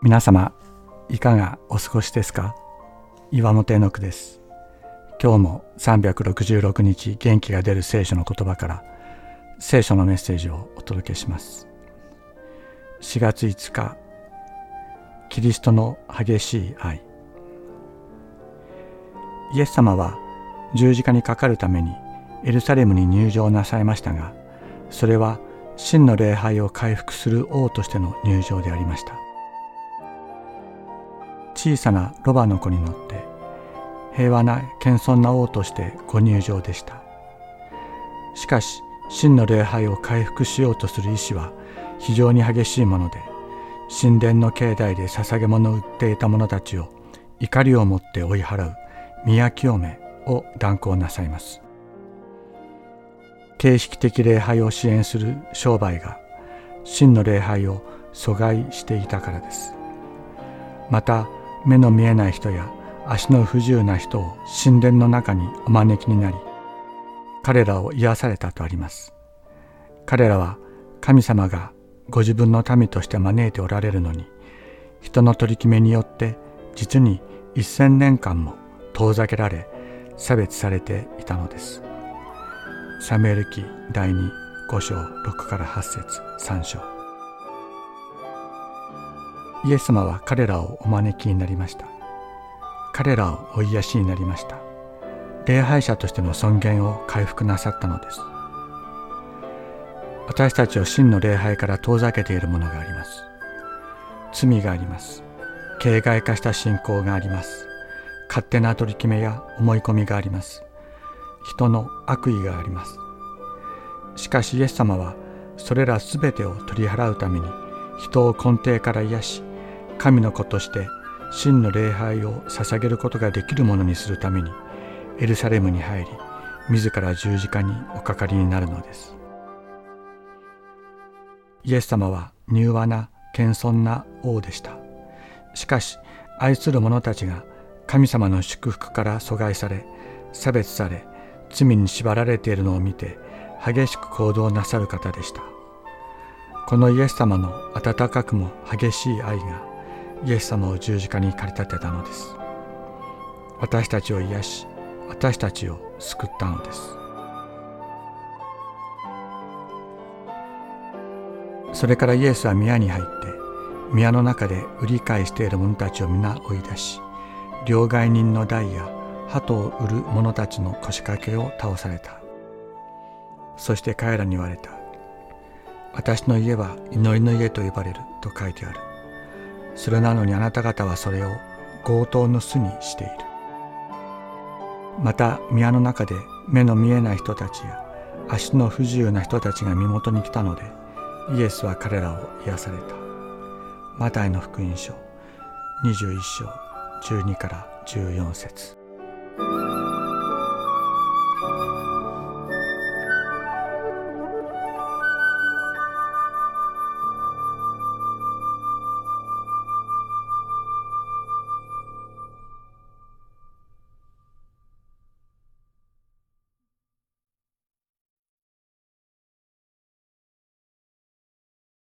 皆様いかがお過ごしですか？岩本絵の句です。今日も366日元気が出る聖書の言葉から聖書のメッセージをお届けします。4月5日キリストの激しい愛。イエス様は十字架にかかるためにエルサレムに入場なさいましたがそれは真の礼拝を回復する王としての入場でありました。小さなロバの子に乗って平和な謙遜な王としてご入場でした。しかし真の礼拝を回復しようとする意志は非常に激しいもので神殿の境内で捧げ物を売っていた者たちを怒りを持って追い払う宮清めを断行なさいます。形式的礼拝を支援する商売が真の礼拝を阻害していたからです。また目の見えない人や足の不自由な人を神殿の中にお招きになり彼らを癒されたとあります。彼らは神様がご自分の民として招いておられるのに人の取り決めによって実に一千年間も遠ざけられ差別されていたのです。サムエル記第25章6から8節3章。イエス様は彼らをお招きになりました。彼らをお癒しになりました。礼拝者としての尊厳を回復なさったのです。私たちを真の礼拝から遠ざけているものがあります。罪があります。形骸化した信仰があります。勝手な取り決めや思い込みがあります。人の悪意があります。しかしイエス様はそれらすべてを取り払うために人を根底から癒し神の子として真の礼拝を捧げることができるものにするためにエルサレムに入り自ら十字架におかかりになるのです。イエス様は柔和な謙遜な王でした。しかし愛する者たちが神様の祝福から阻害され差別され罪に縛られているのを見て激しく行動なさる方でした。このイエス様の温かくも激しい愛がイエス様を十字架に駆り立てたのです。私たちを癒し私たちを救ったのです。それからイエスは宮に入って宮の中で売り買いしている者たちを皆追い出し両替人の台や鳩を売る者たちの腰掛けを倒された。そして彼らに言われた。私の家は祈りの家と呼ばれると書いてある。それなのにあなた方はそれを強盗の巣にしている。また宮の中で目の見えない人たちや足の不自由な人たちが身元に来たのでイエスは彼らを癒された。マタイの福音書21章12から14節。